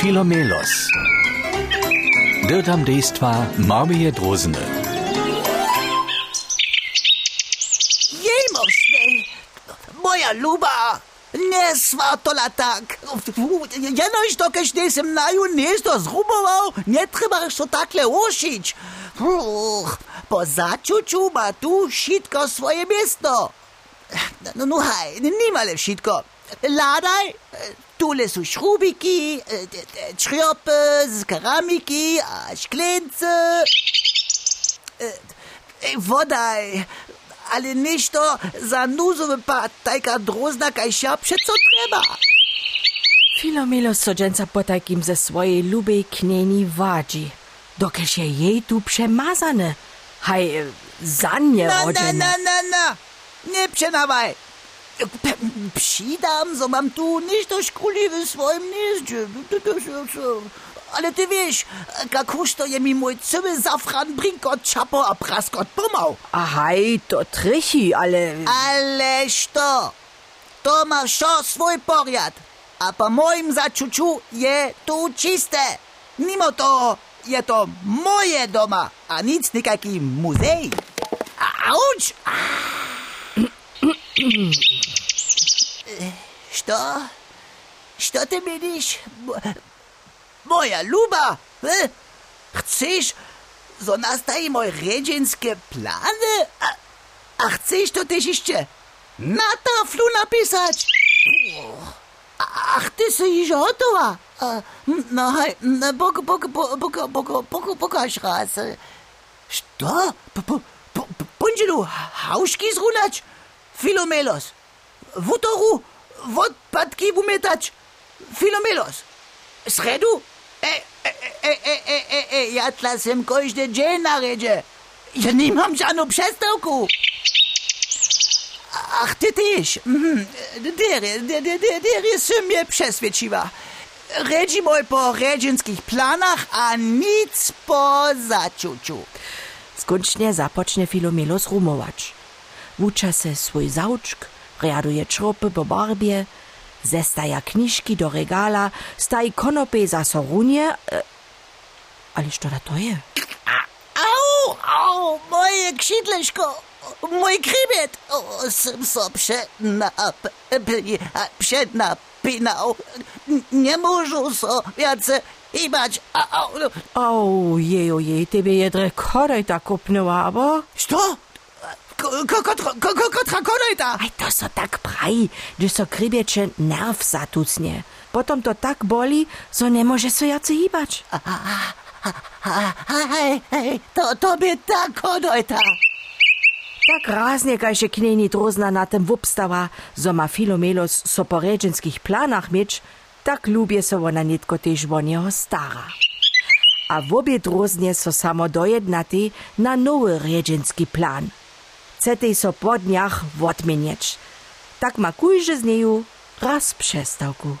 Filomelos. Dirtam dejstva Marmije Drozene. Jejmov snel, moja ljuba, ne sva tola tak. Jeno ja što, kaj ne sem naju nešto zguboval, ne treba što takle ošič. Po začuču ima tu šitko svoje mesto. No, no, no, haj, nima le šitko. Ladaj, tule sú šrubiki, čriopy z keramiki a šklence. Wodaj, ale ništo za nuzowy pad, tajka drozna kaj siapše, co treba. Filomilo sodženca po takim ze swojej lubej knieni wadzi. Dokeż je jej tu przemazane. Haj, e, za nie Na, na, rodzene. na, na, na, nie przenawaj. Przydam, zo mam tu ništo škuli w swoim nieździe. Ale ty wiesz, kakuż to je mi mój cały zafran brinkot, czapo a praskot pomał. A haj, to trychi, ale... Ależ to, to ma wsio swój poriad, a po moim zaczuciu je tu czyste. Mimo to je to moje doma, a nic nikaki muzej. Auć! Što? Što ty mylisz? Mo- Moja luba, e? chcesz, zo nastaje moje redzienskie plany? A, a chcesz to też jeszcze na taflu napisać? Ach, ty si już gotowa? No, no, bok, bok, bok, bok, bok, bok, pokaż raz. Što? Po- po- po- po- Bundzielu, hauszki zrunać? Filomelos. Wutoru, wodpadki umietać? Filomelos. Sredu? E, e, e, e, e, e, e, ja tlasem każdy dzień na redzie. Ja nie mam żadną przestałku. Ach, ty też. Mhm. Der, der, der, der, der jest mnie przesvědčiva. Redzi moj po redzinskich planach, a nic po zaczuciu. Skończnie zapocznie Filomilo zrumować. Wucza se swój zauczk, riaduje czropy po barbie, zestaja kniżki do regala, staj konopy za sorunie. E, ale co to je? Au, au, moje krzydleszko, mój krybet. O, sam so przednap, przednapinał. Nie muszę so więcej ibać. Au. O, jej, ojej, tebe je dre korejta kupnęła, abo? Što? Koľko tá? Aj to so tak prají, že so krybieče nerv zatucne. Potom to tak boli, so nemôže so jaci hýbač. Hej, hej, to, to by tak kodojta. Tak rázne, kajže kneni drozna na tem vupstava, so ma Filomelos so po reženských plánach mieč, tak ľúbie so ona netko tiež o neho stará. A v obie drozne so samo dojednatí na nový reženský plán – Chcete so po dniach odmienieć. Tak ma kujże z nieju raz przestałku.